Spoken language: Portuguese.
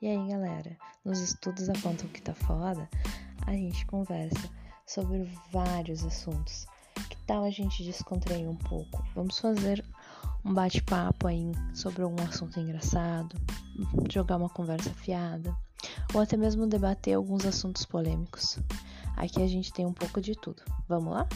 E aí, galera, nos estudos apontam que tá foda, a gente conversa sobre vários assuntos. Que tal a gente descontrair um pouco? Vamos fazer um bate-papo aí sobre algum assunto engraçado, jogar uma conversa fiada, ou até mesmo debater alguns assuntos polêmicos. Aqui a gente tem um pouco de tudo. Vamos lá?